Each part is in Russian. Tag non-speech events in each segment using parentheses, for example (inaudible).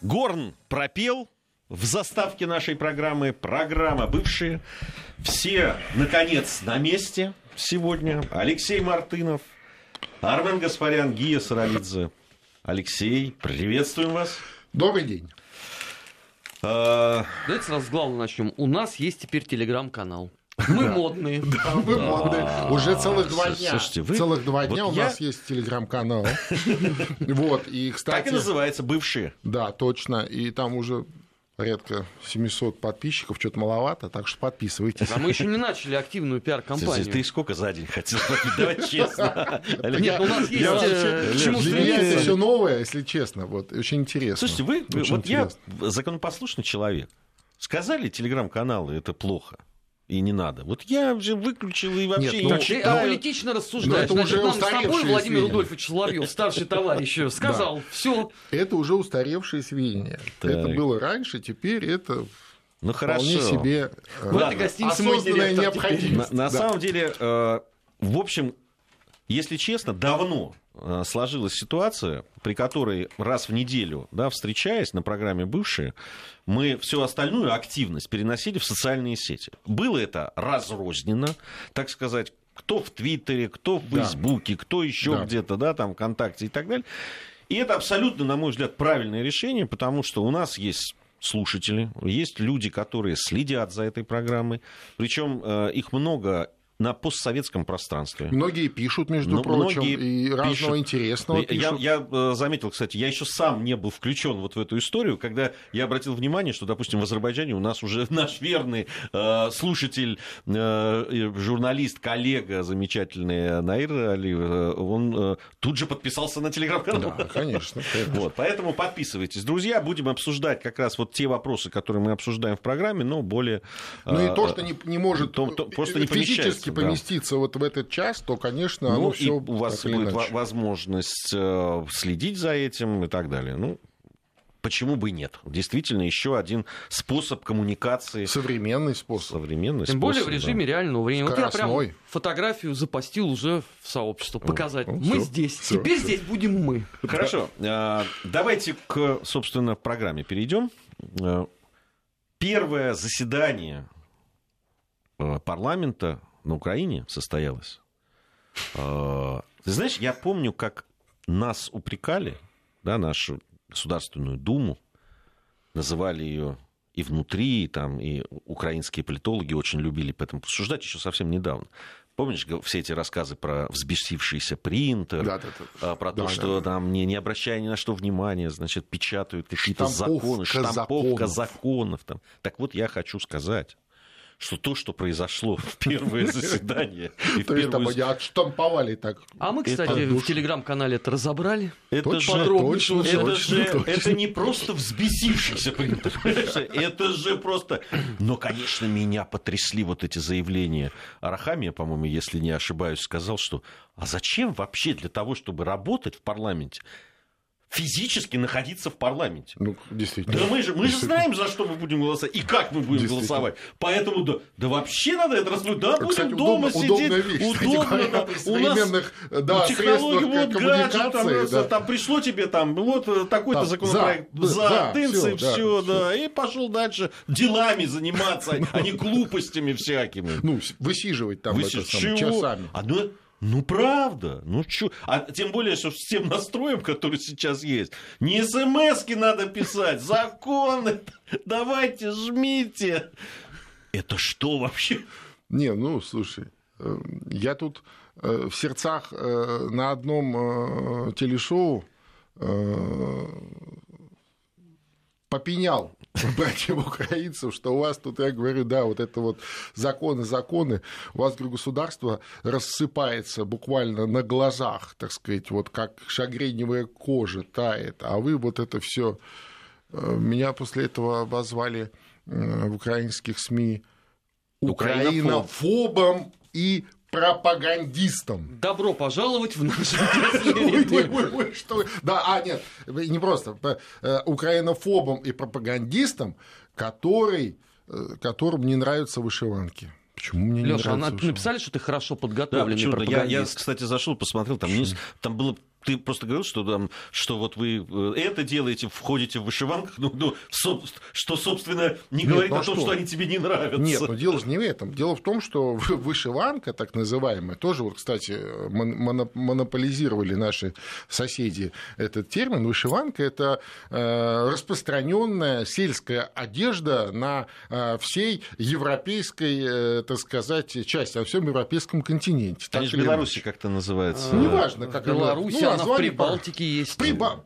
Горн пропел в заставке нашей программы. Программа бывшие. Все, наконец, на месте сегодня. Алексей Мартынов, Армен Гаспарян, Гия Саралидзе. Алексей, приветствуем вас. Добрый день. А... Давайте сразу с главного начнем. У нас есть теперь телеграм-канал. Мы модные. Да, мы модные. Уже целых два дня. Слушайте, вы... Целых два дня у нас есть телеграм-канал. (laughs) Вот, и, кстати... Так и называется, бывшие. Да, точно. И там уже порядка 700 подписчиков, что-то маловато, так что подписывайтесь. А мы еще не начали активную пиар-компанию. Ты сколько за день хотел (laughs) Давай честно. (laughs) Нет, у нас есть э, чему Для меня это все новое, если честно, вот, очень интересно. Слушайте, вы, вот я законопослушный человек. Сказали телеграм-каналы, это плохо и не надо. Вот я уже выключил и вообще... Нет, ну, ты аполитично рассуждаешь. Это уже нам с тобой Владимир Рудольфович Соловьев, старший товарищ, сказал, да. все. Это уже устаревшие сведения. Так. Это было раньше, теперь это ну, хорошо. вполне себе этой гостинице осознанная необходимость. На, на да. самом деле, э, в общем, если честно, давно э, сложилась ситуация, при которой раз в неделю, да, встречаясь на программе «Бывшие», мы всю остальную активность переносили в социальные сети. Было это разрозненно, так сказать, кто в Твиттере, кто в Фейсбуке, да. кто еще да. где-то, да, там, ВКонтакте и так далее. И это абсолютно, на мой взгляд, правильное решение, потому что у нас есть слушатели, есть люди, которые следят за этой программой, причем э, их много на постсоветском пространстве. Многие пишут, между Но прочим, и разного пишут. интересного пишут. Я, я э, заметил, кстати, я еще сам не был включен вот в эту историю, когда я обратил внимание, что, допустим, в Азербайджане у нас уже (laughs) наш верный э, слушатель, э, журналист, коллега замечательный Наир Алиев, э, он э, тут же подписался на телеграм-канал. Да, конечно. Вот, поэтому подписывайтесь. Друзья, будем обсуждать как раз вот те вопросы, которые мы обсуждаем в программе, но более... Ну и то, э, что не, не может то, то, просто не физически физически поместиться да. вот в этот час, то, конечно, ну, все у вас будет иначе. возможность э, следить за этим и так далее. Ну, почему бы и нет? Действительно, еще один способ коммуникации. Современный способ. Современный Тем способ, более в режиме да. реального времени. Скоростной. Вот я прям фотографию запостил уже в сообщество, показать. Ну, мы всё, здесь, всё, теперь всё. здесь будем мы. Хорошо, э, давайте к, собственно, программе перейдем. Э, первое заседание парламента на Украине состоялась. А, ты знаешь, я помню, как нас упрекали, да, нашу Государственную Думу, называли ее и внутри, там, и украинские политологи очень любили по этому посуждать еще совсем недавно. Помнишь все эти рассказы про взбесившийся принтер, да, да, да. про то, да, что да. там не, не обращая ни на что внимания, значит, печатают какие-то законы, штамповка законов. законов. Там. Так вот, я хочу сказать, что то, что произошло в первое заседание... То есть там они отштамповали так. А мы, кстати, в телеграм-канале это разобрали. Это же точно, это же это не просто взбесившийся принтер. Это же просто... Но, конечно, меня потрясли вот эти заявления. Арахамия, по-моему, если не ошибаюсь, сказал, что а зачем вообще для того, чтобы работать в парламенте, физически находиться в парламенте. Ну, действительно. Да мы же, мы же знаем, за что мы будем голосовать и как мы будем голосовать. Поэтому да, да вообще надо это рассмотреть. Да, будем Кстати, дома удобно, сидеть. Вещь, удобно. Да, у нас да, технологии вот гаджет, там, да. там пришло тебе там вот э, такой-то там, законопроект за, за да, тынцы, все, все, да, да, и пошел дальше делами заниматься, (laughs) а не глупостями всякими. Ну, высиживать там это, часами. А ну, ну, правда. Ну, чё? А тем более, что с тем настроем, который сейчас есть, не смс надо писать, законы, давайте, жмите. Это что вообще? Не, ну, слушай, э, я тут э, в сердцах э, на одном телешоу попенял братьям украинцев, что у вас тут, я говорю, да, вот это вот законы, законы, у вас, государство рассыпается буквально на глазах, так сказать, вот как шагреневая кожа тает, а вы вот это все э, меня после этого обозвали э, в украинских СМИ украинофобом и пропагандистом. Добро пожаловать в наш (laughs) Да, а нет, не просто. Э, украинофобом и пропагандистом, который, э, которым не нравятся вышиванки. Почему мне Леша, не нравится? Леша, написали, что ты хорошо подготовленный да, я, я, кстати, зашел, посмотрел, там, там было ты просто говорил, что, там, что вот вы э, это делаете, входите в вышиванках, ну, ну, что, собственно, не Нет, говорит ну, а о том, что? что они тебе не нравятся. Нет, но дело же не в этом. Дело в том, что (laughs) вышиванка, так называемая, тоже, вот, кстати, монополизировали наши соседи этот термин. Вышиванка – это э, распространенная сельская одежда на э, всей европейской, так сказать, части, на всем европейском континенте. Они в Беларуси как-то называется. Неважно, как Беларуси, ну, она в Прибалтике есть. Приба...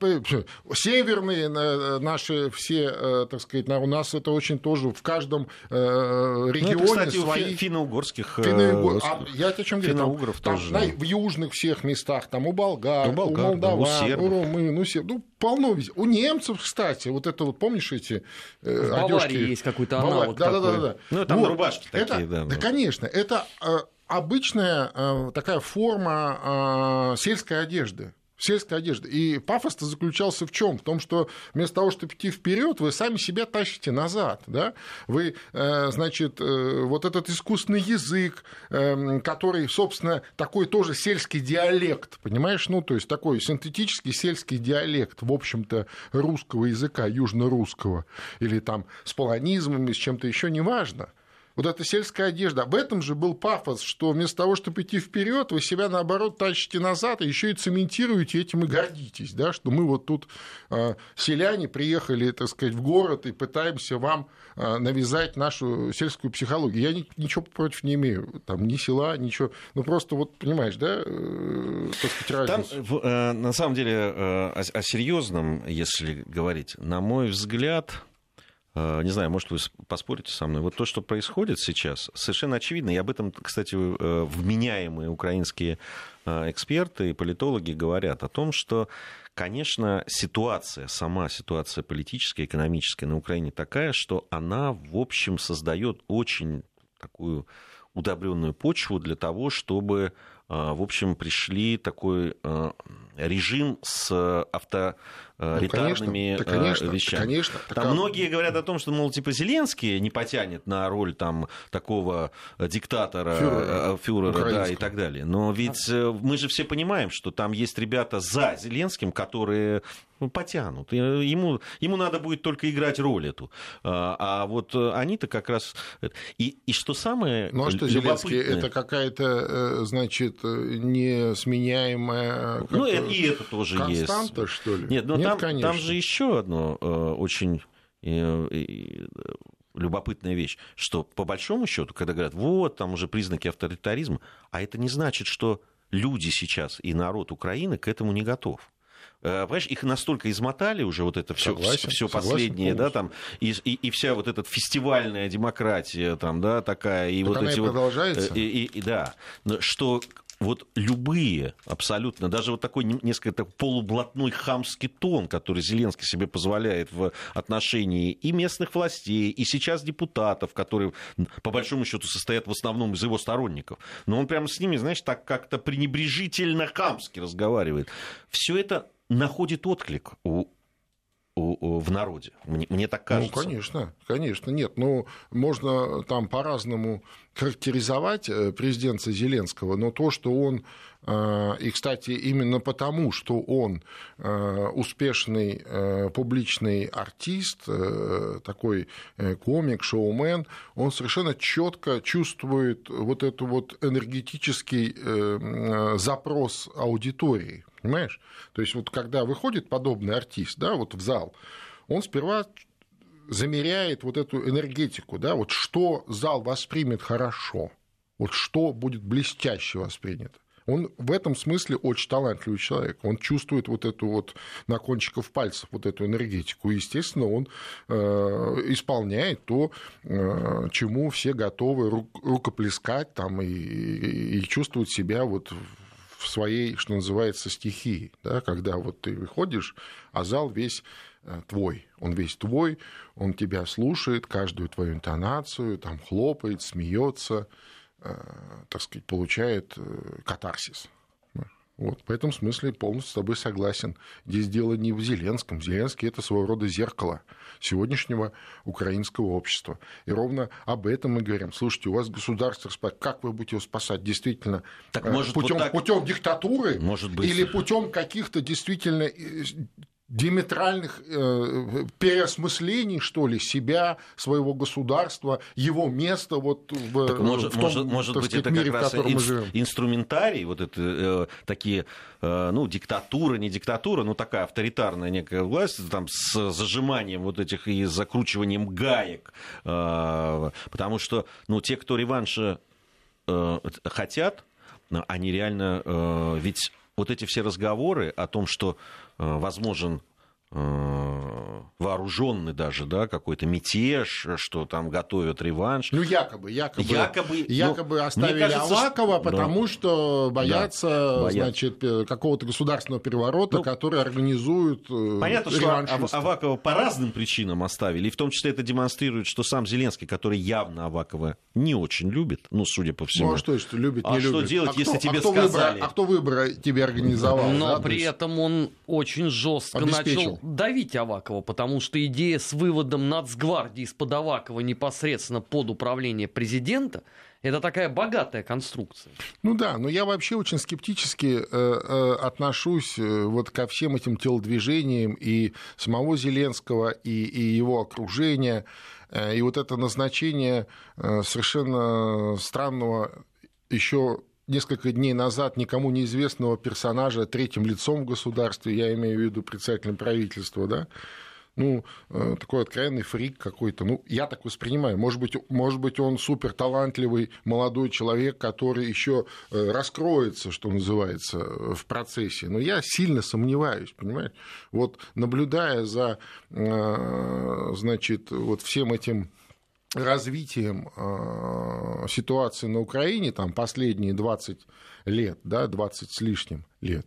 Северные э, наши все, э, так сказать, у нас это очень тоже в каждом регионе ну, это, кстати, свои... финно-угорских... Финно а, я о чем говорю? Финно-угров там, тоже. Там, в южных всех местах, там у болгар, у, болгар, у молдаван, у, сербов. у румын, у сербов, ну, полно везде. У немцев, кстати, вот это вот, помнишь эти э, В Баварии есть какой-то аналог да, такой. Да, да, да. Ну, там вот. рубашки это, такие, да. Да, конечно, это обычная такая форма сельской одежды сельской одежды. И пафос-то заключался в чем? В том, что вместо того, чтобы идти вперед, вы сами себя тащите назад. Да? Вы, э, значит, э, вот этот искусственный язык, который, собственно, такой тоже сельский диалект, понимаешь? Ну, то есть такой синтетический сельский диалект, в общем-то, русского языка, южно-русского, или там с полонизмами, с чем-то еще, неважно вот эта сельская одежда. Об этом же был пафос, что вместо того, чтобы идти вперед, вы себя наоборот тащите назад, и еще и цементируете этим и гордитесь, да, что мы вот тут э, селяне приехали, так сказать, в город и пытаемся вам э, навязать нашу сельскую психологию. Я ни, ничего против не имею, там ни села, ничего, ну просто вот понимаешь, да, э, так сказать, разницу. Там, э, на самом деле, э, о, о серьезном, если говорить, на мой взгляд, Э, не знаю, может, вы поспорите со мной. Вот то, что происходит сейчас, совершенно очевидно. И об этом, кстати, э, вменяемые украинские э, эксперты и политологи говорят о том, что, конечно, ситуация, сама ситуация политическая, экономическая на Украине такая, что она, в общем, создает очень такую удобренную почву для того, чтобы в общем, пришли такой режим с авто ну, ретарными конечно, конечно, вещами. Конечно, там такая... многие говорят о том, что, мол, типа Зеленский не потянет на роль там такого диктатора, фюрера, фюрера да, и так далее. Но ведь а... мы же все понимаем, что там есть ребята за Зеленским, которые ну, потянут. Ему, ему надо будет только играть роль эту. А, а вот они-то как раз... И, и что самое Ну, а что Зеленский? Это какая-то, значит, несменяемая... Ну, и это тоже константа, есть. Константа, что ли? Нет, ну, Нет, там, конечно. там же еще одно э, очень э, э, любопытная вещь, что по большому счету, когда говорят, вот, там уже признаки авторитаризма, а это не значит, что люди сейчас и народ Украины к этому не готов. Понимаешь, их настолько измотали уже вот это все, все последнее, да, там, и, и, и вся вот эта фестивальная демократия, там, да, такая, и так вот эти вот, продолжается. И, и, и, да, что вот любые абсолютно, даже вот такой несколько так, полублатной хамский тон, который Зеленский себе позволяет в отношении и местных властей, и сейчас депутатов, которые по большому счету состоят в основном из его сторонников. Но он прямо с ними, знаешь, так как-то пренебрежительно хамски разговаривает. Все это находит отклик у в народе. Мне, мне так ну, кажется. Ну, конечно, конечно. Нет, ну, можно там по-разному характеризовать э, президента Зеленского, но то, что он, э, и, кстати, именно потому, что он э, успешный публичный артист, такой комик, шоумен, он совершенно четко чувствует вот эту вот энергетический запрос аудитории Понимаешь? То есть вот когда выходит подобный артист да, вот в зал, он сперва замеряет вот эту энергетику, да, вот что зал воспримет хорошо, вот что будет блестяще воспринято. Он в этом смысле очень талантливый человек. Он чувствует вот эту вот на кончиков пальцев вот эту энергетику. И, естественно, он э, исполняет то, э, чему все готовы рукоплескать там, и, и, и чувствовать себя вот в своей, что называется, стихии, да, когда вот ты выходишь, а зал весь э, твой, он весь твой, он тебя слушает, каждую твою интонацию, там хлопает, смеется, э, так сказать, получает э, катарсис. Вот, в этом смысле полностью с тобой согласен. Здесь дело не в Зеленском. Зеленский – это своего рода зеркало сегодняшнего украинского общества. И ровно об этом мы говорим. Слушайте, у вас государство спасает. Как вы будете его спасать? Действительно, так, может, путем, вот так... путем диктатуры может быть. или путем каких-то действительно э, диаметральных э, переосмыслений, что ли, себя, своего государства, его места вот в, так может, в том, может, может быть, сказать, это мире, как раз в мы инструментарий, вот это э, такие, э, ну, диктатура, не диктатура, но такая авторитарная некая власть, там, с зажиманием вот этих и закручиванием гаек, э, потому что, ну, те, кто реванша э, хотят, они реально, э, ведь вот эти все разговоры о том, что возможен Э, вооруженный даже, да, какой-то мятеж, что там готовят реванш. Ну, якобы, якобы, якобы, ну, якобы ну, оставили кажется, Авакова, что... потому да. что боятся, да, значит, э, какого-то государственного переворота, ну, который организует э, Понятно, что Авакова по разным причинам оставили, и в том числе это демонстрирует, что сам Зеленский, который явно Авакова не очень любит, ну, судя по всему. Ну, а что, что любит, не а любит? что делать, а если кто, тебе а кто сказали? Выбор, а кто выборы тебе организовал? Но да, при этом он очень жестко начал давить Авакова, потому что идея с выводом нацгвардии из-под Авакова непосредственно под управление президента это такая богатая конструкция. Ну да, но я вообще очень скептически э, э, отношусь э, вот ко всем этим телодвижениям и самого Зеленского, и, и его окружения. Э, и вот это назначение совершенно странного еще несколько дней назад никому неизвестного персонажа третьим лицом в государстве, я имею в виду председателем правительства, да, ну, э, такой откровенный фрик какой-то. Ну, я так воспринимаю. Может быть, может быть он супер талантливый молодой человек, который еще э, раскроется, что называется, в процессе. Но я сильно сомневаюсь, понимаете? Вот наблюдая за, э, значит, вот всем этим развитием э, ситуации на Украине, там последние 20 лет, да, 20 с лишним лет,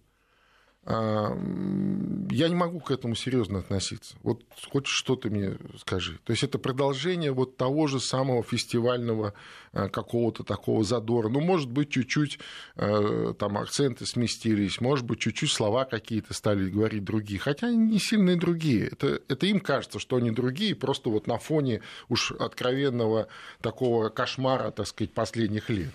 я не могу к этому серьезно относиться. Вот хоть что-то мне скажи. То есть это продолжение вот того же самого фестивального э, какого-то такого задора. Ну, может быть, чуть-чуть э, там акценты сместились, может быть, чуть-чуть слова какие-то стали говорить другие. Хотя они не сильные другие. Это, это им кажется, что они другие, просто вот на фоне уж откровенного такого кошмара, так сказать, последних лет.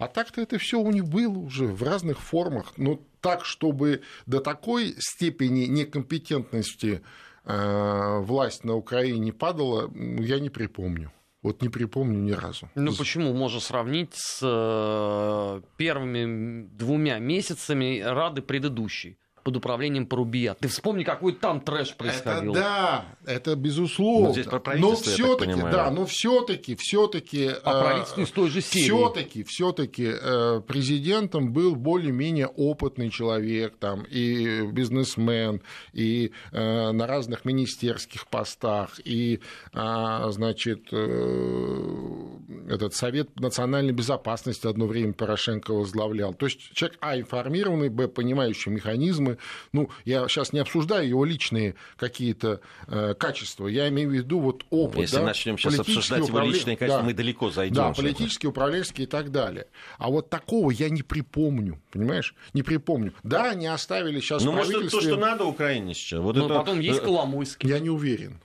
А так-то это все у них было уже в разных формах. Но так, чтобы до такой степени некомпетентности э, власть на Украине падала, я не припомню. Вот не припомню ни разу. Ну почему? Можно сравнить с э, первыми двумя месяцами Рады предыдущей под управлением Порубия. Ты вспомни, какой там трэш происходил. Это, да, это безусловно. Но, здесь про но все-таки, да, но все-таки, все-таки. А правительство из той же серии. Все-таки, все-таки э, президентом был более-менее опытный человек, там и бизнесмен, и э, на разных министерских постах, и, а, значит, э, этот Совет национальной безопасности одно время Порошенко возглавлял. То есть человек, а, информированный, б, понимающий механизмы, мы, ну, я сейчас не обсуждаю его личные какие-то э, качества, я имею в виду вот опыт. Если да, начнем сейчас обсуждать его личные качества, да, мы далеко зайдем. Да, политические, управленческие и так далее. А вот такого я не припомню, понимаешь? Не припомню. Да, они оставили сейчас Ну, может, это то, что надо Украине сейчас. Вот Но это... потом есть э, Коломойский. Я не уверен.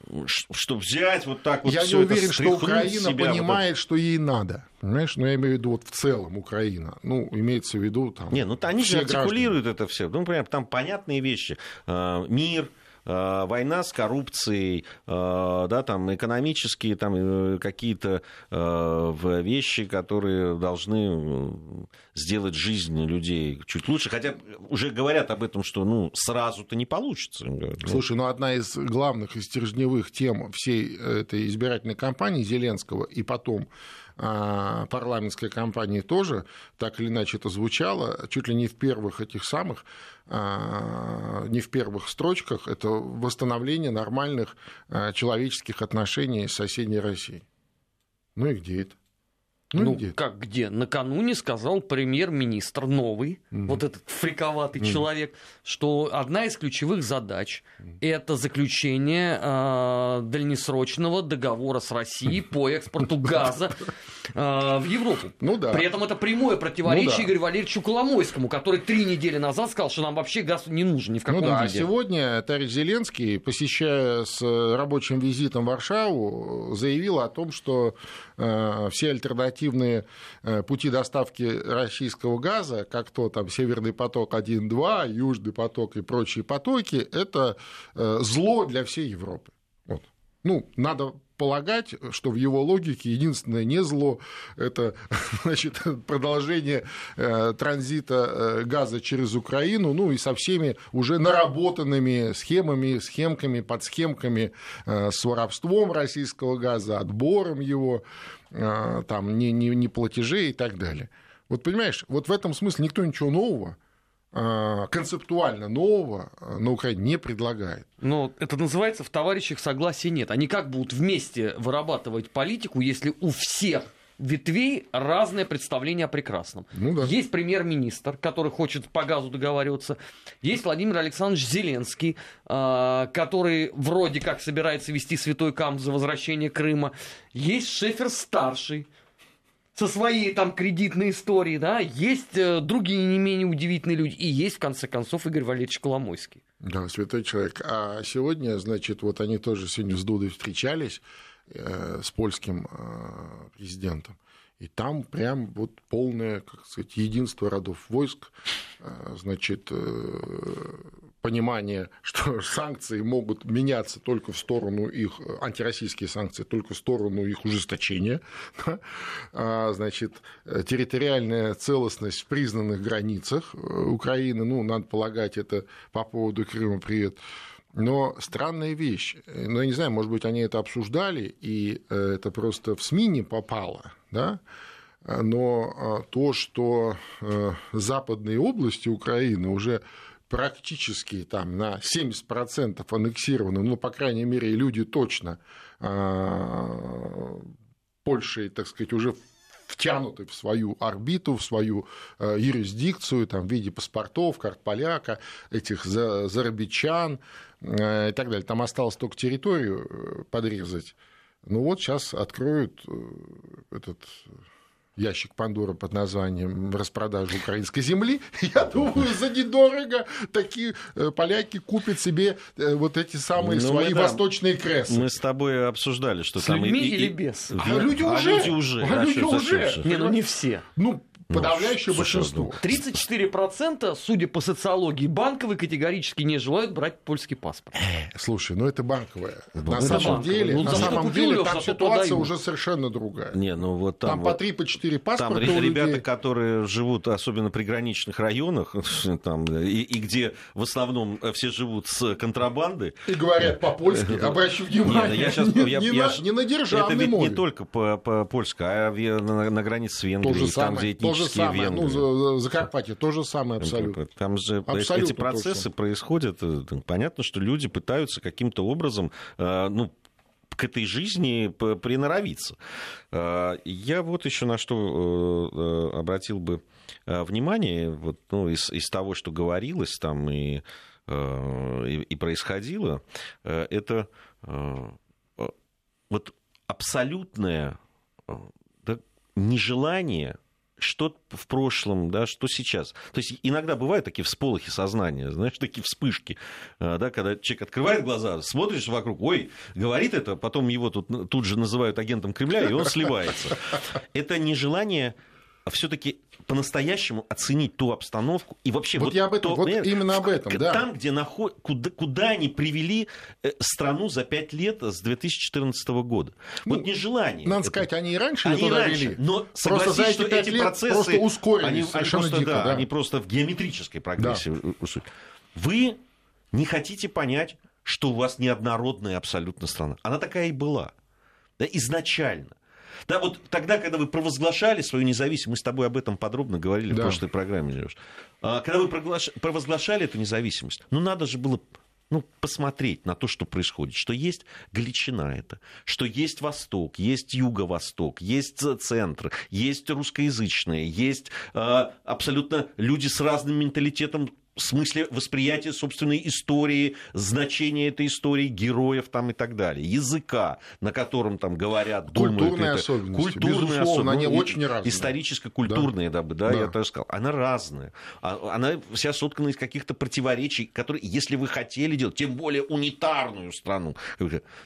Чтобы взять вот так вот Я не уверен, что Украина понимает, вот... что ей надо. Понимаешь? Ну, я имею в виду вот в целом Украина. Ну, имеется в виду там... Не, ну они же артикулируют граждане. это все. Ну, например, там понятные вещи. А, мир, а, война с коррупцией, а, да, там, экономические там, э, какие-то вещи, которые должны сделать жизнь людей чуть лучше. Хотя уже говорят об этом, что ну, сразу-то не получится. Слушай, ну одна из главных и стержневых тем всей этой избирательной кампании Зеленского и потом парламентской кампании тоже так или иначе это звучало, чуть ли не в первых этих самых, а, не в первых строчках, это восстановление нормальных а, человеческих отношений с соседней Россией. Ну и где это? Ну, ну где? как где? Накануне сказал премьер-министр новый, угу. вот этот фриковатый угу. человек, что одна из ключевых задач угу. это заключение э, дальнесрочного договора с Россией по экспорту (laughs) газа в Европу. Ну да. При этом это прямое противоречие ну, да. Игорю Валерьевичу Коломойскому, который три недели назад сказал, что нам вообще газ не нужен ни в каком ну да, виде. А сегодня товарищ Зеленский, посещая с рабочим визитом Варшаву, заявил о том, что э, все альтернативные э, пути доставки российского газа, как то там Северный поток 1-2, Южный поток и прочие потоки, это э, зло для всей Европы. Вот. Ну, надо полагать, что в его логике единственное не зло – это (laughs) значит, продолжение э, транзита э, газа через Украину, ну и со всеми уже наработанными схемами, схемками, подсхемками э, с воровством российского газа, отбором его, там, не, не, не платежей и так далее. Вот понимаешь, вот в этом смысле никто ничего нового концептуально нового э, на Украине не предлагает. Но это называется в товарищах согласия нет. Они как будут вместе вырабатывать политику, если у всех ветвей разное представление о прекрасном. Ну, да. Есть премьер-министр, который хочет по газу договариваться. Есть Владимир Александрович Зеленский, э, который вроде как собирается вести святой камп за возвращение Крыма. Есть Шефер-старший, со своей там кредитной историей, да, есть э, другие не менее удивительные люди, и есть, в конце концов, Игорь Валерьевич Коломойский. Да, святой человек. А сегодня, значит, вот они тоже сегодня с Дудой встречались, э, с польским э, президентом. И там прям вот полное, как сказать, единство родов войск, э, значит, э, понимание, (laughs) что санкции могут меняться только в сторону их, антироссийские санкции, только в сторону их ужесточения, (laughs) да? а, значит, территориальная целостность в признанных границах э, Украины, ну, надо полагать, это по поводу Крыма привет, но странная вещь, ну, я не знаю, может быть, они это обсуждали, и э, это просто в СМИ не попало, да, но то, что э, западные области Украины уже практически там на 70% аннексированы, ну, по крайней мере, люди точно а, Польшей, так сказать, уже втянуты в свою орбиту, в свою э, юрисдикцию там, в виде паспортов, карт поляка, этих зарабичан э, и так далее. Там осталось только территорию э, подрезать. Ну вот сейчас откроют этот ящик Пандоры под названием «Распродажа украинской земли», (laughs) я думаю, за недорого такие э, поляки купят себе э, вот эти самые ну, свои мы, восточные кресла. Мы с тобой обсуждали, что с там... людьми и, или без? А люди а уже. Люди уже. А люди уже. Не, ну не все. Ну, Подавляющее ну, большинство. 34%, судя по социологии банковой, категорически не желают брать польский паспорт. Э, слушай, ну это банковое. Ну, на это самом банковое. деле, ну, на самом деле там ситуация уже совершенно другая. Не, ну вот там, там вот, по 3 по 4 паспорта Там ребята, которые живут особенно при граничных районах, (laughs) там, и, и где в основном все живут с контрабанды. И говорят по-польски, (laughs) обращу внимание. я сейчас, не, я, не, я, на, не на державной Это ведь не только по-польски, а на, на границе с Венгрией, там, где этнические же самое. венгры. Ну, Закарпатье то же самое абсолютно. Там же абсолютно эти процессы происходят. Э, понятно, что люди пытаются каким-то образом, э, ну, к этой жизни приноровиться. Э, я вот еще на что обратил бы внимание, вот, ну, из, из того, что говорилось там и, и, и происходило, это вот абсолютное да, нежелание что в прошлом, да, что сейчас. То есть иногда бывают такие всполохи сознания, знаешь, такие вспышки, э, да, когда человек открывает глаза, смотришь вокруг, ой, говорит это, потом его тут, тут же называют агентом Кремля, и он сливается. Это нежелание все-таки по-настоящему оценить ту обстановку и вообще вот, вот, я об этом, то, вот именно об этом, да. Там, где наход... куда, куда они привели э, страну за пять лет с 2014 года. Ну, вот нежелание. Надо это... сказать, они и раньше они туда раньше, вели. Но просто за эти эти лет процессы просто ускорились они, они просто, дико, да, да. они просто в геометрической прогрессии. Да. Вы не хотите понять, что у вас неоднородная абсолютно страна. Она такая и была. Да, изначально. Да, вот тогда, когда вы провозглашали свою независимость, мы с тобой об этом подробно говорили да. в прошлой программе, Леш. А, когда вы провозглашали эту независимость, ну надо же было ну, посмотреть на то, что происходит, что есть Галичина это, что есть Восток, есть Юго-Восток, есть центр, есть русскоязычные, есть э, абсолютно люди с разным менталитетом в смысле восприятия собственной истории, значения этой истории, героев там и так далее, языка, на котором там говорят, думают. Культурные это, особенности, культурные безусловно, они ну, очень разные. Историческо-культурные, да. Да, да, да, я так сказал. Она разная. А, она вся соткана из каких-то противоречий, которые, если вы хотели делать, тем более унитарную страну,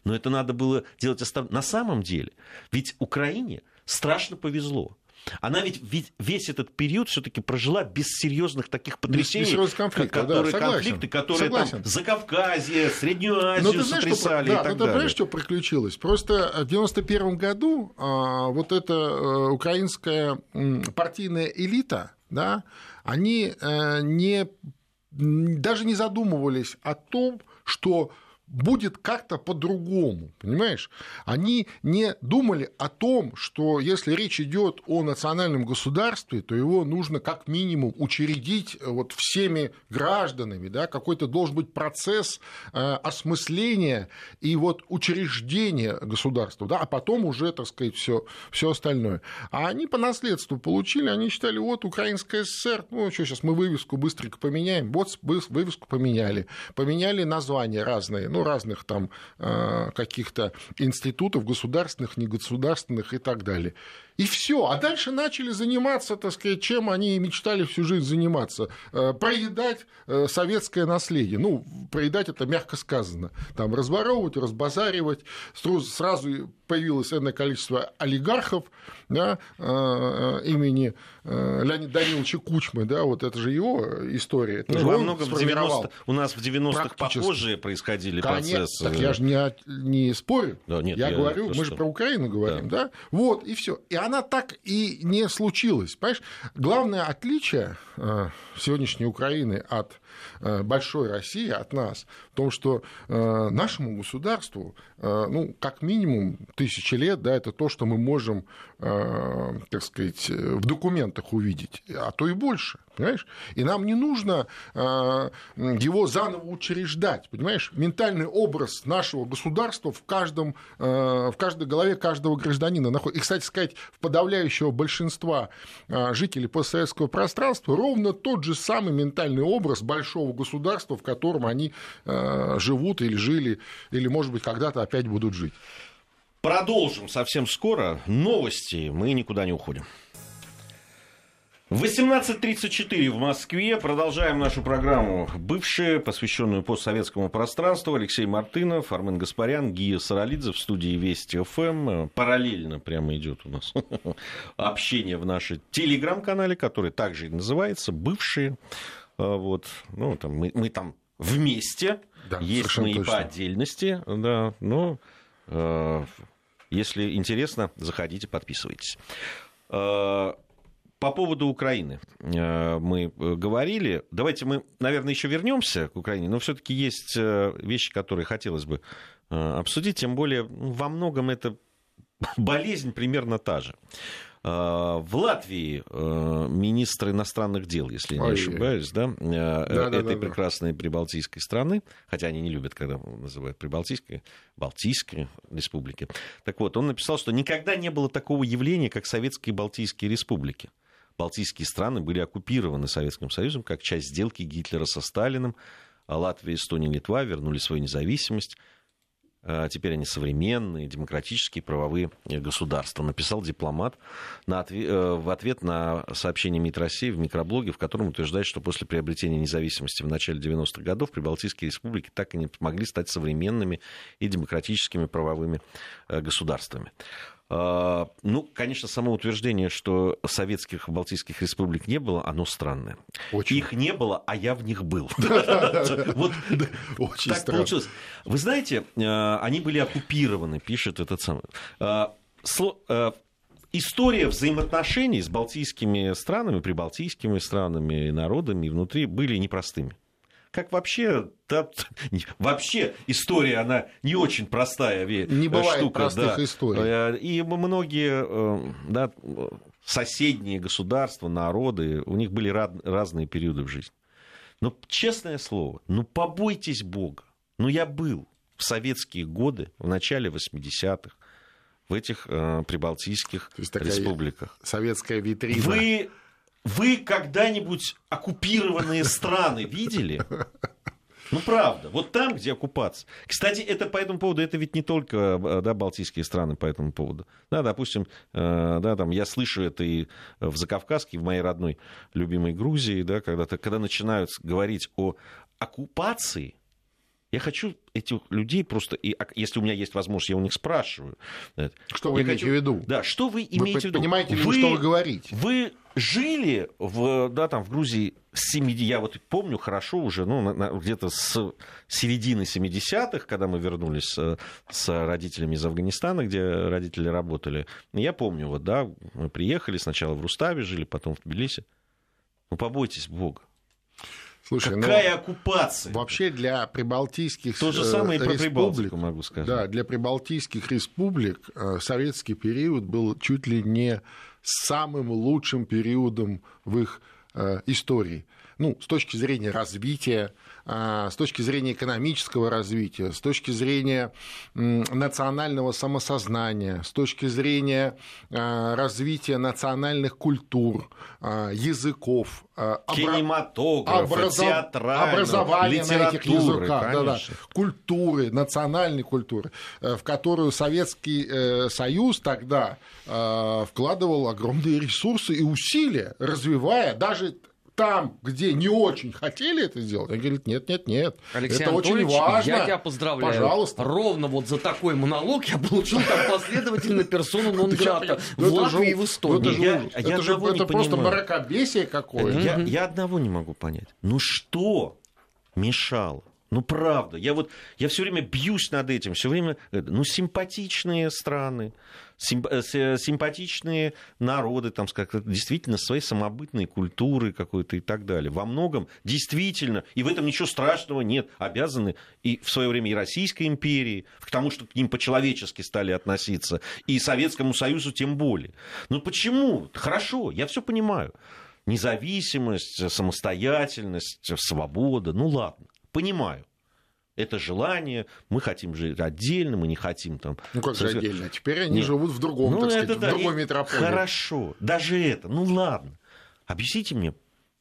но это надо было делать на самом деле. Ведь Украине страшно повезло. Она ведь, ведь весь этот период все-таки прожила без серьезных таких потрясений, без, без конфликтов, которые, да, конфликты, которые согласен. там Закавказье, Среднюю Азию но ты знаешь, сотрясали что, да, и так но ты понимаешь, что приключилось? Просто в 91 году а, вот эта а, украинская партийная элита, да, они а, не, даже не задумывались о том, что будет как-то по-другому, понимаешь? Они не думали о том, что если речь идет о национальном государстве, то его нужно как минимум учредить э, вот всеми гражданами, да, какой-то должен быть процесс э, осмысления и вот учреждения государства, да, а потом уже, так сказать, все, все остальное. А они по наследству получили, они считали, вот Украинская ССР, ну что, сейчас мы вывеску быстренько поменяем, вот вывеску поменяли, поменяли названия разные, ну, ну, разных там э, каких-то институтов, государственных, негосударственных и так далее. И все. А дальше начали заниматься, так сказать, чем они мечтали всю жизнь заниматься. Э, проедать э, советское наследие. Ну, проедать это мягко сказано. Там разворовывать, разбазаривать. Сразу появилось энное количество олигархов да, э, имени Леонида Даниловича Кучмы. Да, вот это же его история. Это ну, во многом в 90 у нас в 90-х похожие происходили Конечно, процессы. Так я же не, не спорю. Да, нет, я, я говорю, мы же про Украину говорим. Да. Да? Вот, и все. И она так и не случилась. Понимаешь, главное отличие э, сегодняшней Украины от большой России, от нас, в том, что э, нашему государству, ну, как минимум тысячи лет, да, это то, что мы можем, так сказать, в документах увидеть, а то и больше понимаешь? И нам не нужно э, его заново учреждать, понимаешь? Ментальный образ нашего государства в, каждом, э, в каждой голове каждого гражданина находится. И, кстати сказать, в подавляющего большинства э, жителей постсоветского пространства ровно тот же самый ментальный образ большого государства, в котором они живут или жили, или, может быть, когда-то опять будут жить. Продолжим совсем скоро. Новости. Мы никуда не уходим. 18.34 в Москве. Продолжаем нашу программу «Бывшие», посвященную постсоветскому пространству. Алексей Мартынов, Армен Гаспарян, Гия Саралидзе в студии Вести ФМ. Параллельно прямо идет у нас (laughs) общение в нашем телеграм-канале, который также и называется «Бывшие». А, вот. Ну, там, мы, мы там вместе, да, есть мы и по отдельности, да, но э, если интересно, заходите, подписывайтесь. Э, по поводу Украины э, мы э, говорили. Давайте мы, наверное, еще вернемся к Украине, но все-таки есть э, вещи, которые хотелось бы обсудить. Тем более, во многом это (laughs) болезнь примерно та же. В Латвии министр иностранных дел, если я не ошибаюсь, да, да, этой да, прекрасной прибалтийской страны, хотя они не любят, когда называют прибалтийской, Балтийской республики. Так вот, он написал, что никогда не было такого явления, как советские Балтийские республики. Балтийские страны были оккупированы Советским Союзом как часть сделки Гитлера со Сталиным. А Латвия, Эстония, Литва вернули свою независимость. А теперь они современные, демократические, правовые государства. Написал дипломат на ответ, э, в ответ на сообщение МИД России в микроблоге, в котором утверждает, что после приобретения независимости в начале 90-х годов Прибалтийские республики так и не смогли стать современными и демократическими правовыми э, государствами. А, ну, конечно, само утверждение, что советских Балтийских республик не было, оно странное. Очень. Их не было, а я в них был. (laughs) Вот так получилось. Вы знаете, э, они были оккупированы, пишет этот самый. Э, э, история взаимоотношений с балтийскими странами, прибалтийскими странами и народами внутри были непростыми как вообще, да, (laughs) вообще история, она не очень простая не бывает штука. простых да. историй. Э, и многие э, да, соседние государства, народы, у них были разные периоды в жизни. Но, честное слово, ну побойтесь Бога. Ну я был в советские годы, в начале 80-х, в этих э, прибалтийских республиках. Советская витрина. Вы вы когда-нибудь оккупированные страны видели? Ну, правда. Вот там, где оккупация. Кстати, это по этому поводу, это ведь не только да, балтийские страны по этому поводу. Да, допустим, э, да, там, я слышу это и в Закавказке, в моей родной любимой Грузии, да, когда, когда начинают говорить о оккупации, я хочу этих людей просто, и, если у меня есть возможность, я у них спрашиваю. Что вы я имеете хочу, в виду? Да, что вы имеете вы в виду? Понимаете ли вы, что вы говорите? Вы жили в, да, там, в Грузии с 70 я вот помню хорошо уже, ну, где-то с середины 70-х, когда мы вернулись с, с родителями из Афганистана, где родители работали. Я помню, вот, да, мы приехали сначала в Руставе, жили, потом в Тбилиси. Ну, побойтесь Бога. Слушай, Какая ну, оккупация? Вообще для прибалтийских То же самое и про Прибалтику могу сказать. Да, для прибалтийских республик э, советский период был чуть ли не самым лучшим периодом в их э, истории. Ну, с точки зрения развития, а, с точки зрения экономического развития, с точки зрения национального самосознания, с точки зрения а, развития национальных культур, а, языков, кинематографа, образов... образования на этих языках, да, да, культуры, национальной культуры, э, в которую Советский э, Союз тогда вкладывал огромные ресурсы и усилия, развивая даже там, где не очень хотели это сделать, они говорят, нет, нет, нет, Алексей это очень важно. Я тебя поздравляю. Пожалуйста. Ровно вот за такой монолог я получил там последовательно персону (laughs) нон грата в Латвии и в Эстонии. Это же просто мракобесие какое-то. Я одного не могу понять. Ну что мешало? Ну, правда. Я вот, я все время бьюсь над этим, все время, ну, симпатичные страны, Э, э, симпатичные народы, там, действительно своей самобытной культуры какой-то и так далее. Во многом действительно, и в этом ничего страшного нет, обязаны и в свое время и Российской империи, к тому, что к ним по-человечески стали относиться, и Советскому Союзу тем более. Но почему? Хорошо, я все понимаю. Независимость, самостоятельность, свобода, ну ладно, понимаю это желание, мы хотим жить отдельно, мы не хотим там... Ну как же отдельно? Теперь они Нет. живут в другом, ну, так сказать, это, в другой метрополии. Хорошо, даже это, ну ладно. Объясните мне,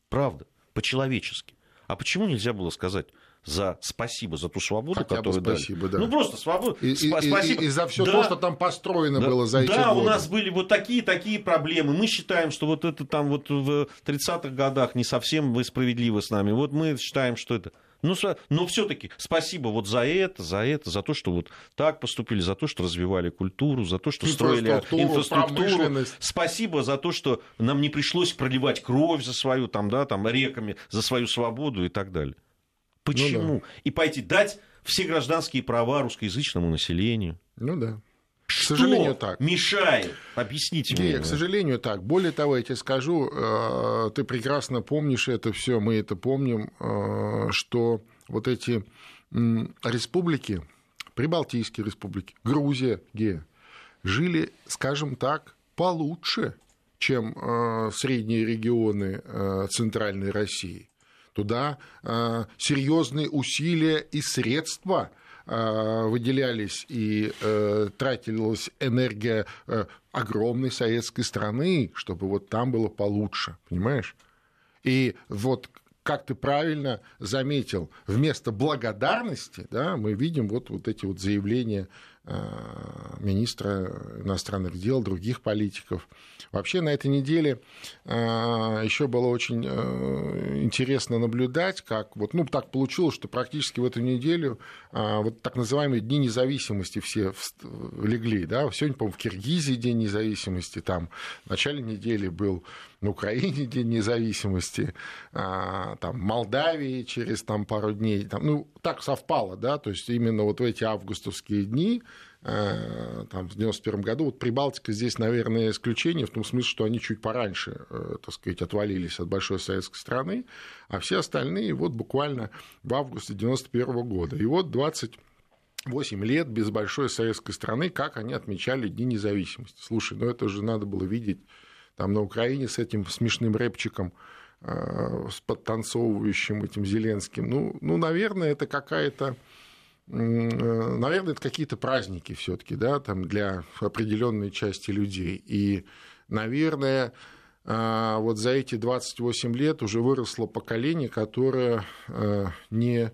правда, по-человечески. А почему нельзя было сказать за спасибо за ту свободу, Хотя которую бы спасибо, дали. Да. Ну просто свободу. И, Сп- и, спасибо. И, и за все да, то, что там построено да, было за эти да, годы. у нас были вот такие такие проблемы. Мы считаем, что вот это там вот в 30-х годах не совсем вы справедливы с нами. Вот мы считаем, что это. Ну, но все-таки спасибо вот за это, за это, за то, что вот так поступили, за то, что развивали культуру, за то, что строили инфраструктуру. Спасибо за то, что нам не пришлось проливать кровь за свою, там, да, там, реками, за свою свободу и так далее. Почему? Ну, да. И пойти дать все гражданские права русскоязычному населению. Ну да. К сожалению, так. мешает? Объясните Нет, мне. К сожалению, так. Более того, я тебе скажу, э, ты прекрасно помнишь это все, мы это помним, э, что вот эти республики, Прибалтийские республики, Грузия, Гея, жили, скажем так, получше, чем э, средние регионы Центральной России. Туда серьезные усилия и средства – выделялись и э, тратилась энергия э, огромной советской страны, чтобы вот там было получше, понимаешь? И вот как ты правильно заметил, вместо благодарности да, мы видим вот, вот эти вот заявления Э, министра иностранных дел, других политиков. Вообще на этой неделе э, еще было очень э, интересно наблюдать, как вот, ну, так получилось, что практически в эту неделю вот так называемые дни независимости все легли, да, сегодня, по-моему, в Киргизии день независимости, там в начале недели был на Украине День независимости, там, Молдавии через там, пару дней. Там, ну, так совпало, да, то есть именно вот в эти августовские дни Э, там, в 91 году. Вот Прибалтика здесь, наверное, исключение, в том смысле, что они чуть пораньше, э, так сказать, отвалились от большой советской страны, а все остальные вот буквально в августе 91 года. И вот 28 лет без большой советской страны, как они отмечали Дни независимости. Слушай, ну это же надо было видеть там на Украине с этим смешным рэпчиком, э, с подтанцовывающим этим Зеленским. Ну, ну наверное, это какая-то Э, наверное, это какие-то праздники все-таки, да, там для определенной части людей. И, наверное, а, вот за эти 28 лет уже выросло поколение, которое э, не,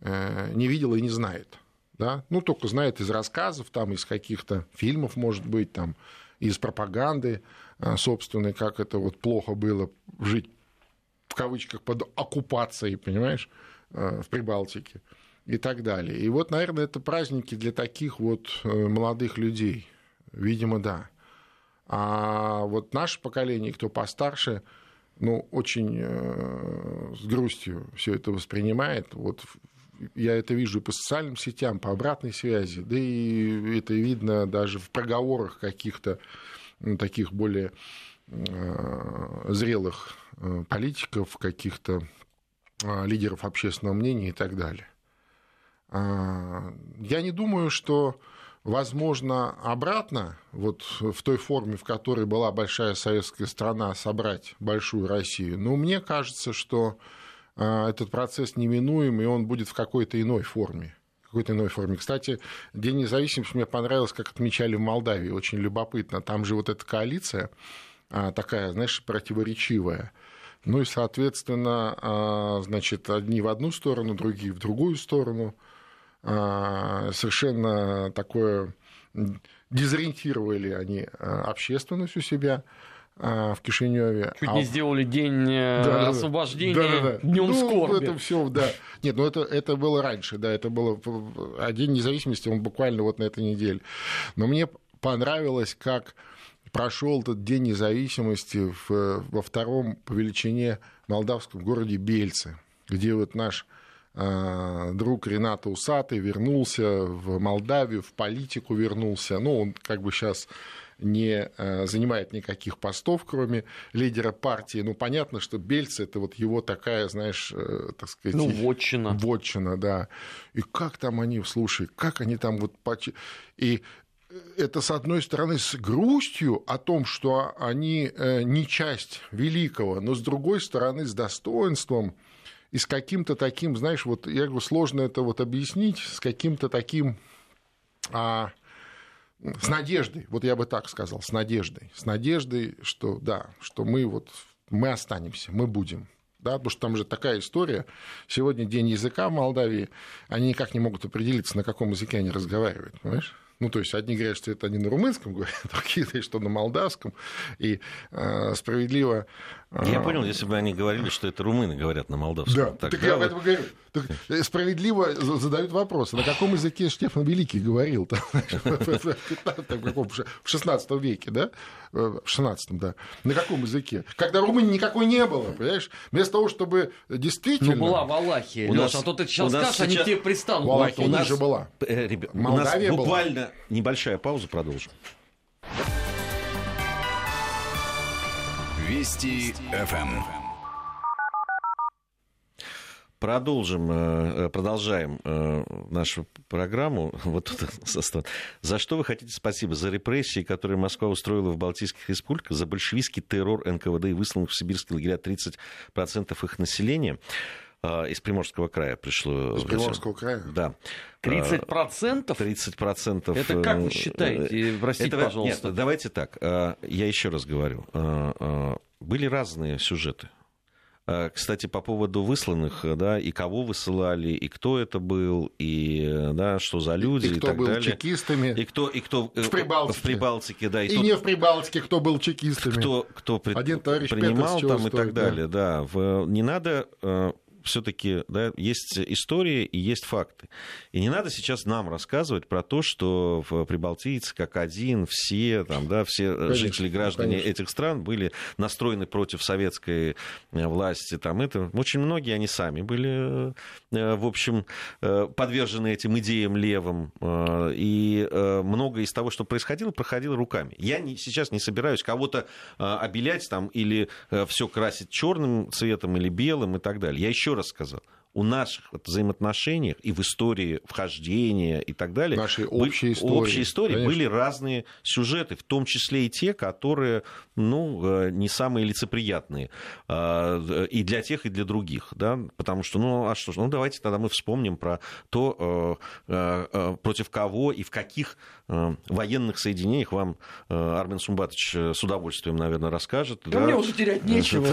э, не видело и не знает. Да? Ну, только знает из рассказов, там, из каких-то фильмов, может быть, там, из пропаганды собственной, как это вот плохо было жить в кавычках под оккупацией, понимаешь, э, в Прибалтике и так далее. И вот, наверное, это праздники для таких вот молодых людей. Видимо, да. А вот наше поколение, кто постарше, ну, очень э, с грустью все это воспринимает. Вот я это вижу и по социальным сетям, по обратной связи, да и это видно даже в проговорах каких-то таких более э, зрелых э, политиков, каких-то лидеров общественного мнения и так далее. А, я не думаю, что возможно, обратно, вот в той форме, в которой была большая советская страна, собрать большую Россию. Но мне кажется, что а, этот процесс неминуем, и он будет в какой-то иной форме какой-то иной форме. Кстати, День независимости мне понравилось, как отмечали в Молдавии. Очень любопытно. Там же вот эта коалиция а, такая, знаешь, противоречивая. Ну и, соответственно, значит, одни в одну сторону, другие в другую сторону. А, совершенно такое дезориентировали они а, общественность у себя а, в Кишиневе. Чуть а... не сделали день э, да, освобождения да, да, да. днем ну, скорби. Это все, да. Нет, ну это, это было раньше, да, это было а День независимости, он буквально вот на этой неделе. Но мне понравилось, как прошел этот День независимости в, во втором по величине молдавском городе Бельце, где вот наш друг Рената Усатый вернулся в Молдавию, в политику вернулся. Ну, он как бы сейчас не э, занимает никаких постов, кроме лидера партии. Ну, понятно, что Бельц это вот его такая, знаешь, э, так сказать... Ну, вотчина. Вотчина, да. И как там они, слушай, как они там вот... И это, с одной стороны, с грустью о том, что они не часть великого, но с другой стороны, с достоинством и с каким-то таким, знаешь, вот я говорю, сложно это вот объяснить, с каким-то таким, а, с надеждой, вот я бы так сказал, с надеждой, с надеждой, что да, что мы вот, мы останемся, мы будем, да, потому что там же такая история. Сегодня день языка в Молдавии, они никак не могут определиться, на каком языке они разговаривают, понимаешь? Ну, то есть одни говорят, что это они на румынском говорят, (laughs) другие, что на молдавском. И э, справедливо... Э... Я понял, если бы они говорили, что это румыны говорят на молдавском. Да, тогда так я об этом говорю. Так, э, справедливо задают вопрос, на каком языке Штефан Великий говорил там, (laughs) (laughs) в 16 веке, да? Э, в 16 да. На каком языке? Когда Румынии никакой не было, понимаешь? Вместо того, чтобы действительно... Ну, была Валахия, Леша, а то ты сейчас скажешь, они к тебе пристанут. Валахия у нас же была. Молдавия была. буквально небольшая пауза, продолжим. Вести ФМ. Продолжим, э, продолжаем э, нашу программу. (laughs) Вот тут За что вы хотите спасибо? За репрессии, которые Москва устроила в Балтийских республиках, за большевистский террор НКВД и высланных в сибирские лагеря 30% их населения. А, из Приморского края пришло. Из Приморского края? Да. 30 процентов? 30 процентов. Это как вы считаете? Э, Простите, Это, пожалуйста. Нет, давайте так. А, я еще раз говорю. А, были разные сюжеты. Кстати, по поводу высланных, да, и кого высылали, и кто это был, и да, что за люди, и, и кто так был далее. чекистами. И кто, и кто в Прибалтике. В Прибалтике, да. И, и тот, не в Прибалтике, кто был чекистами. Кто, кто пред, Один принимал там и так далее, да. да. В, не надо все-таки да, есть история и есть факты. И не надо сейчас нам рассказывать про то, что в прибалтийцы как один, все, там, да, все конечно, жители, граждане конечно. этих стран были настроены против советской э, власти. Там, это, очень многие они сами были, э, в общем, э, подвержены этим идеям левым. И многое из того, что происходило, проходило руками. Я не, сейчас не собираюсь кого-то обелять там, или все красить черным цветом или белым и так далее. Я еще раз сказал, у наших взаимоотношениях и в истории вхождения и так далее, общие были, истории, общие истории были разные сюжеты, в том числе и те, которые ну, э, не самые лицеприятные а, и для тех, и для других. Да? Потому что, ну, а что ж, ну, давайте тогда мы вспомним про то, э, э, против кого и в каких военных соединениях вам Армен Сумбатович с удовольствием, наверное, расскажет. Да, да? мне уже терять нечего.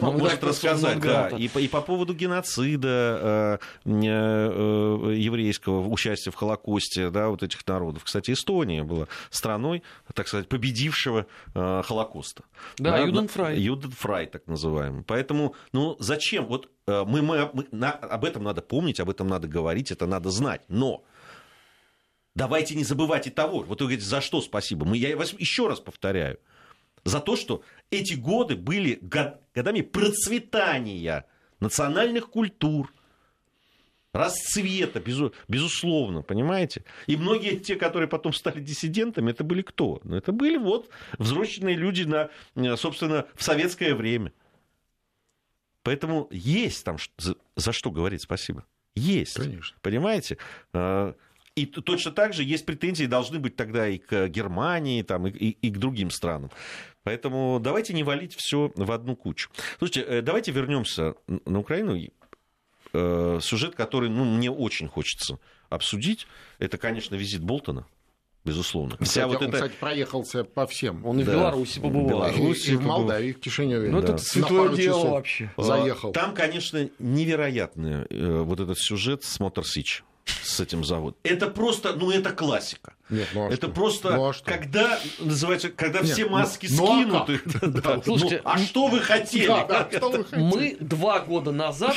Может рассказать, да. И, по поводу геноцида, Э, э, еврейского участия в Холокосте да, вот этих народов. Кстати, Эстония была страной, так сказать, победившего э, Холокоста. Да, да Юденфрай. Юденфрай, так называемый. Поэтому, ну, зачем? Вот мы, мы, мы на, об этом надо помнить, об этом надо говорить, это надо знать. Но давайте не забывать и того. Вот вы говорите, за что спасибо? Мы, я вас еще раз повторяю. За то, что эти годы были годами процветания национальных культур, расцвета, безусловно, понимаете? И многие те, которые потом стали диссидентами, это были кто? Ну, это были вот взросленные люди, на, э, собственно, в советское время. Поэтому есть там за, за что говорить спасибо. Есть. Конечно. Понимаете? И точно так же есть претензии, должны быть тогда и к Германии, там, и, и, и к другим странам. Поэтому давайте не валить все в одну кучу. Слушайте, э, давайте вернемся на Украину. Э, сюжет, который ну, мне очень хочется обсудить, это, конечно, визит Болтона безусловно. Вся кстати, вот он, это... кстати, проехался по всем. Он и да. в Беларуси побывал. Беларуси, и, и в Молдавии, в Кишиневе. Ну, да. это святое дело вообще. Заехал. Там, конечно, невероятный э, вот этот сюжет с Мотор Сич с этим заводом. Это просто, ну это классика. Нет, ну а это что? просто, ну, а что? когда называется, когда Нет, все ну, маски ну, скинуты. (laughs) А, да. Слушайте, ну, а что вы хотели? Да, да, что вы хотели? Мы два года назад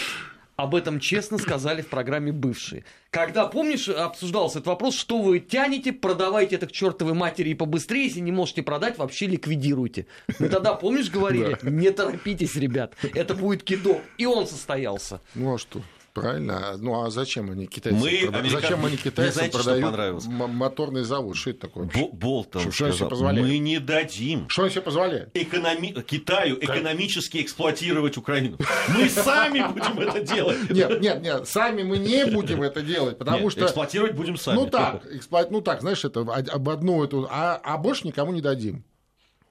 об этом честно сказали в программе «Бывшие». Когда, помнишь, обсуждался этот вопрос, что вы тянете, продавайте это к чертовой матери и побыстрее, если не можете продать, вообще ликвидируйте. Мы тогда, помнишь, говорили, не торопитесь, ребят, это будет кидок. И он состоялся. Ну а что? Правильно. Ну а зачем они китайцам Мы, продают? Американ... Зачем они китайцам знаете, продают моторный завод? Что это такое? Бо Болтон что, сказал, позволяет? мы не дадим. Что он себе позволяет? Экономи... Китаю как? экономически эксплуатировать Украину. (laughs) Мы сами будем это делать. Нет, нет, нет, сами мы не будем это делать, потому что... Эксплуатировать будем сами. Ну так, ну так, знаешь, это об одну эту... А, а больше никому не дадим.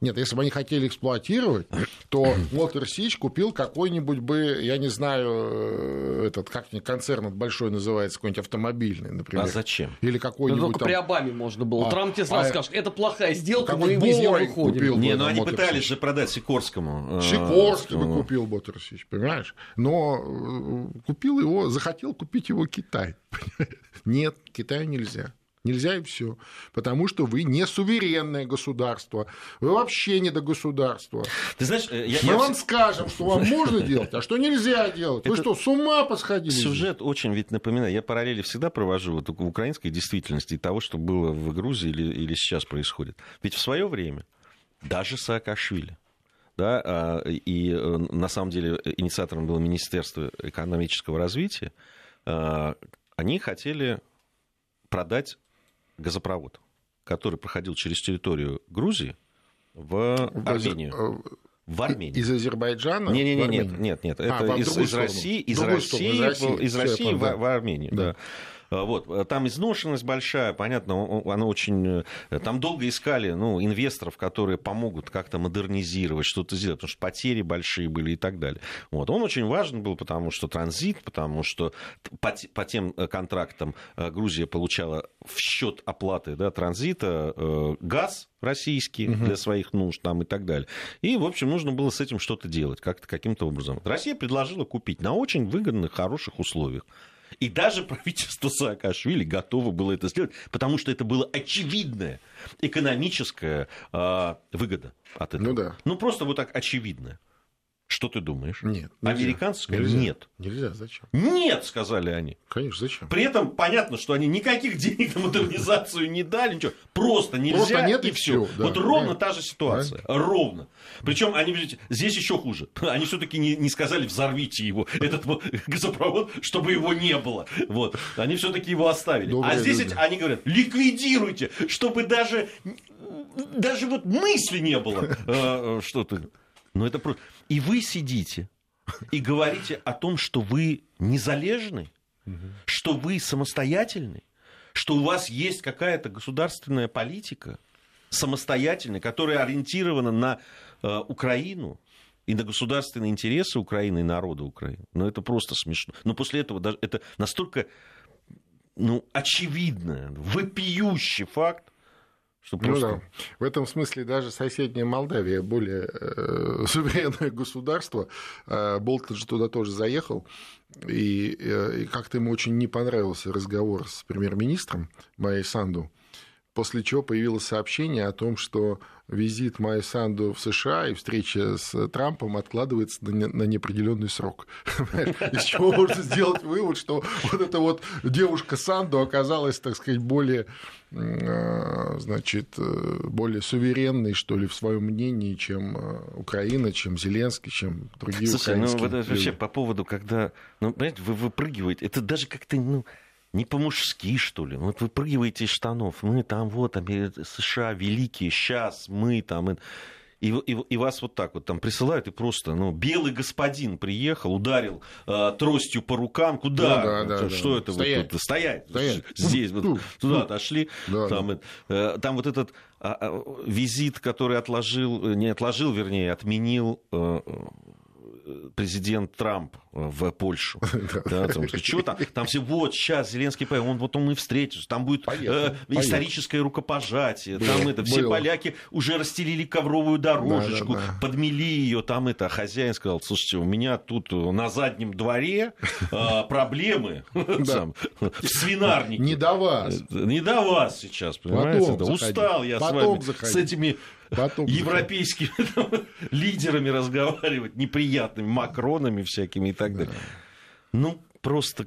Нет, если бы они хотели эксплуатировать, то (coughs) Walter Сич купил какой-нибудь бы, я не знаю, э, этот, как концерн большой называется, какой-нибудь автомобильный, например. А зачем? Или какой-нибудь ну, только там... при Обаме можно было. А, Трамп тебе сразу а... скажет, это плохая сделка, мы из нее выходим. Купил не, но ну, они пытались же продать Сикорскому. Э, Сикорский бы купил Walter Сич, понимаешь? Но э, купил его, захотел купить его Китай. (laughs) Нет, Китаю нельзя. Нельзя и все. Потому что вы не суверенное государство. Вы вообще не до государства. Ты знаешь, э, я, Мы я... вам скажем, что вам можно делать, а что нельзя делать. Вы что, с ума посходили? Сюжет очень ведь напоминает. Я параллели всегда провожу вот в украинской действительности и того, что было в Грузии или, или сейчас происходит. Ведь в свое время даже Саакашвили, да, а, и э, на самом деле инициатором было Министерство экономического развития, а, они хотели продать газопровод, который проходил через территорию Грузии в, в Армению. Э, в Армении. Из Азербайджана? Не, не, не, нет, нет, нет. Это а, из, из России, из России, из России в, в Армению. Да. Да. Э, вот. Э, там изношенность большая, понятно, она очень... Э, там долго искали ну, инвесторов, которые помогут как-то модернизировать, что-то сделать, потому что потери большие были и так далее. Вот. Он очень важен был, потому что транзит, потому что по, по тем контрактам Грузия получала в счет оплаты да, транзита газ, российский угу. для своих нужд там и так далее. И, в общем, нужно было с этим что-то делать, как-то каким-то образом. Россия предложила купить на очень выгодных, хороших условиях. И даже (laughs) правительство Саакашвили готово было это сделать, потому что это была очевидная экономическая э, выгода от этого. Ну да. Ну просто вот так очевидная. Что ты думаешь? Нет. Нельзя. Американцы сказали нельзя. нет. Нельзя, зачем? Нет, сказали они. Конечно, зачем? При этом понятно, что они никаких денег на модернизацию не дали, ничего. Просто нельзя Просто нет и все. Да. Вот ровно та же ситуация. Да. Ровно. Причем они, здесь еще хуже. (laughs) Они все-таки не, не сказали взорвите его, (laughs) этот газопровод, чтобы его не было. Вот. Они все-таки его оставили. Добрые а здесь люди. они говорят, ликвидируйте, чтобы даже, даже вот мысли не было. (laughs) Э, что то Ну это просто. И вы сидите и говорите о том, что вы незалежны, что вы самостоятельны, что у вас есть какая-то государственная политика самостоятельная, которая ориентирована на э, Украину и на государственные интересы Украины и народа Украины. Но это просто смешно. Но после этого даже это настолько ну, очевидно, вопиющий факт, что просто... Ну да. В этом смысле даже соседняя Молдавия более э, (laughs) суверенное государство. Э, Болтон же туда тоже заехал. И, э, и как-то ему очень не понравился разговор с премьер-министром Майей Санду. После чего появилось сообщение о том, что визит Майи Санду в США и встреча с Трампом откладывается на, не, на неопределенный срок. Из чего можно сделать вывод, что вот эта вот девушка Санду оказалась, так сказать, более а, значит, более суверенной, что ли, в своем мнении, чем а, Украина, чем Зеленский, чем другие Слушай, ну вот вообще по поводу, когда, ну, понимаете, вы выпрыгиваете, это даже как-то, ну, не по-мужски, что ли. Вот вы прыгиваете из штанов. Мы там вот, США великие, сейчас мы там. И, и, и вас вот так вот там присылают, и просто, ну, белый господин приехал, ударил э, тростью по рукам. Куда? Да, да, да, что да. это? Стоять. Вот, тут? Стоять. Стоять. Здесь, вот, туда отошли. Да, там, да. Э, там вот этот э, визит, который отложил, не отложил, вернее, отменил э, президент Трамп в Польшу. (laughs) Да, там, что там? Там все, вот, сейчас Зеленский поехал, он вот он и встретится, там будет э, историческое рукопожатие, было, там это, все было. поляки уже расстелили ковровую дорожечку, да, да, да. подмели ее, там это, а хозяин сказал, слушайте, у меня тут на заднем дворе э, проблемы (laughs) в свинарнике. Не до вас. Не до вас сейчас, понимаете? Устал я с вами, с этими Потом (laughs) европейскими (laughs) лидерами разговаривать, неприятными, Макронами всякими и так далее. Ну, просто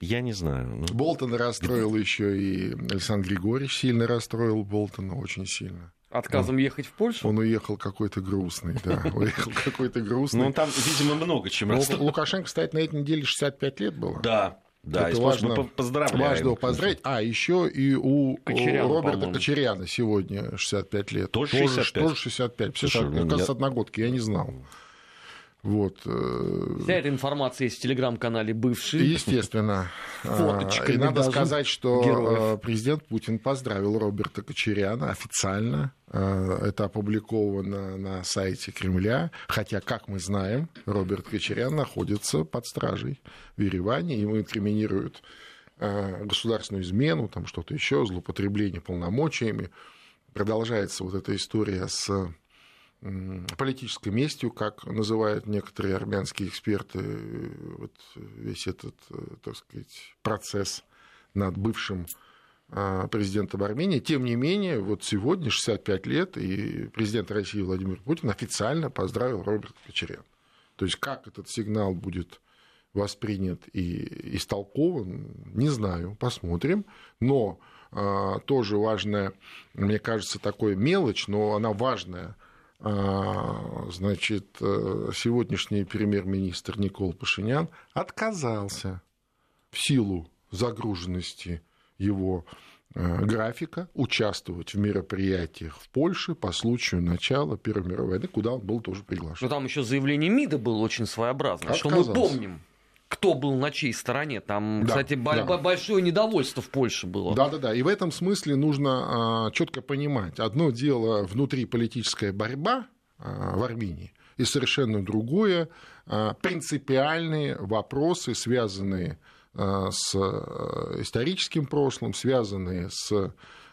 я не знаю. Ну... Болтон расстроил еще и Александр Григорьевич сильно расстроил Болтона, очень сильно. Отказом он, ехать в Польшу? Он уехал какой-то грустный, да. (laughs) Уехал какой-то грустный. Ну, там, видимо, много чем расстроил. Лукашенко, кстати, на этой неделе 65 лет было. Да, да, это важно, поздравляем. Важно поздравить. А, еще и у Кочеряна, Роберта по-моему. Кочеряна сегодня 65 лет. Тоже 65? Тоже 65. Слушай, как ну, раз одногодки, я не знал. Вот. Э, Вся эта информация есть в телеграм-канале «Бывший». Естественно. (laughs) Фоточками И надо сказать, что героев. Э, президент Путин поздравил Роберта Кочеряна официально. Э, это опубликовано на сайте Кремля. Хотя, как мы знаем, Роберт Кочерян находится под стражей в Ереване. Ему инкриминируют государственную измену, там что-то еще, злоупотребление полномочиями. Продолжается вот эта история с политической местью, как называют некоторые армянские эксперты, вот весь этот, э, так сказать, процесс над бывшим а, президентом Армении. Тем не менее, вот сегодня, 65 лет, и президент России Владимир Путин официально поздравил Роберта Кочеряна. То есть, как этот сигнал будет воспринят и истолкован, не знаю, посмотрим. Но а, тоже важная, мне кажется, такая мелочь, но она важная – значит, э, сегодняшний премьер-министр Никол Пашинян отказался в силу загруженности его э, графика участвовать в мероприятиях в Польше по случаю начала Первой мировой войны, куда он был тоже приглашен. Но там еще заявление МИДа было очень своеобразное, Отказался. что мы помним кто был на чьей стороне. Там, да, кстати, да. большое недовольство в Польше было. Да, да, да. И в этом смысле нужно а, четко понимать. Одно дело внутри политическая борьба а, в Армении, и совершенно другое а, принципиальные вопросы, связанные с историческим прошлым, связанные с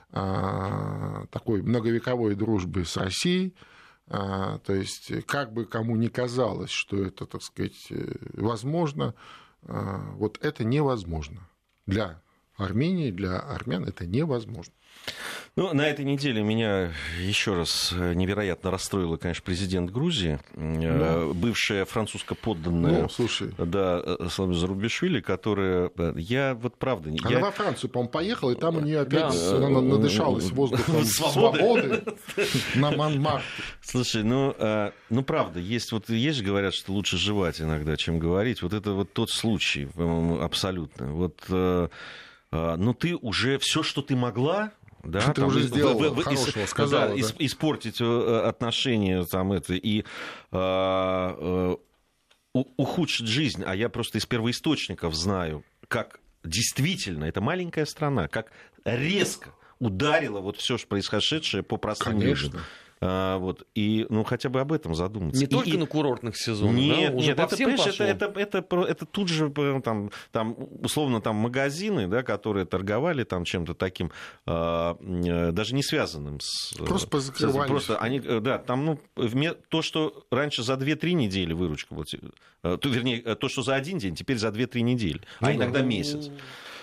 такой многовековой дружбой с Россией, а, то есть, как бы кому ни казалось, что это, так сказать, э, возможно, а, вот это невозможно. Для Армении, для армян это невозможно. Ну, на этой неделе меня еще раз э, невероятно расстроила, конечно, президент Грузии, да. бывшая французско-подданная ну, слушай. Да, э, Зарубишвили, которая... Я вот правда... Она я... во Францию, по-моему, поехала, и там у нее опять да. она надышалась воздухом (laughs) свободы на Монмартре. Слушай, ну, ну, правда, есть, вот, есть же говорят, что лучше жевать иногда, чем говорить. Вот это вот тот случай, абсолютно. Вот ну ты уже все, что ты могла, да, ты там, уже сделал в, в, хорошего, сказала, да, да. испортить э, отношения там это и э, ухудшит жизнь, а я просто из первоисточников знаю, как действительно, это маленькая страна, как резко ударило вот все происходящее по простым Конечно. людям. А, вот, и ну хотя бы об этом задуматься. Не и, только и... на курортных сезонах, нет, да? Уже нет, по это, всем это, пошло. это, это, это, это тут же там, там, условно там магазины, да, которые торговали там чем-то таким, э, даже не связанным с... Просто позакрывались. Просто они, да, там, ну, то, что раньше за 2-3 недели выручка, вот, то, вернее, то, что за один день, теперь за 2-3 недели, а иногда месяц.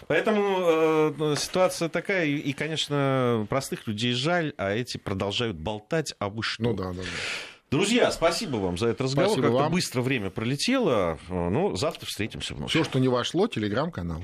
Поэтому э, ситуация такая, и, и, конечно, простых людей жаль, а эти продолжают болтать, а вы что? Ну да, да, да. Друзья, спасибо вам за этот разговор. Спасибо Как-то вам. быстро время пролетело. Ну, завтра встретимся вновь. Все, что не вошло, телеграм-канал.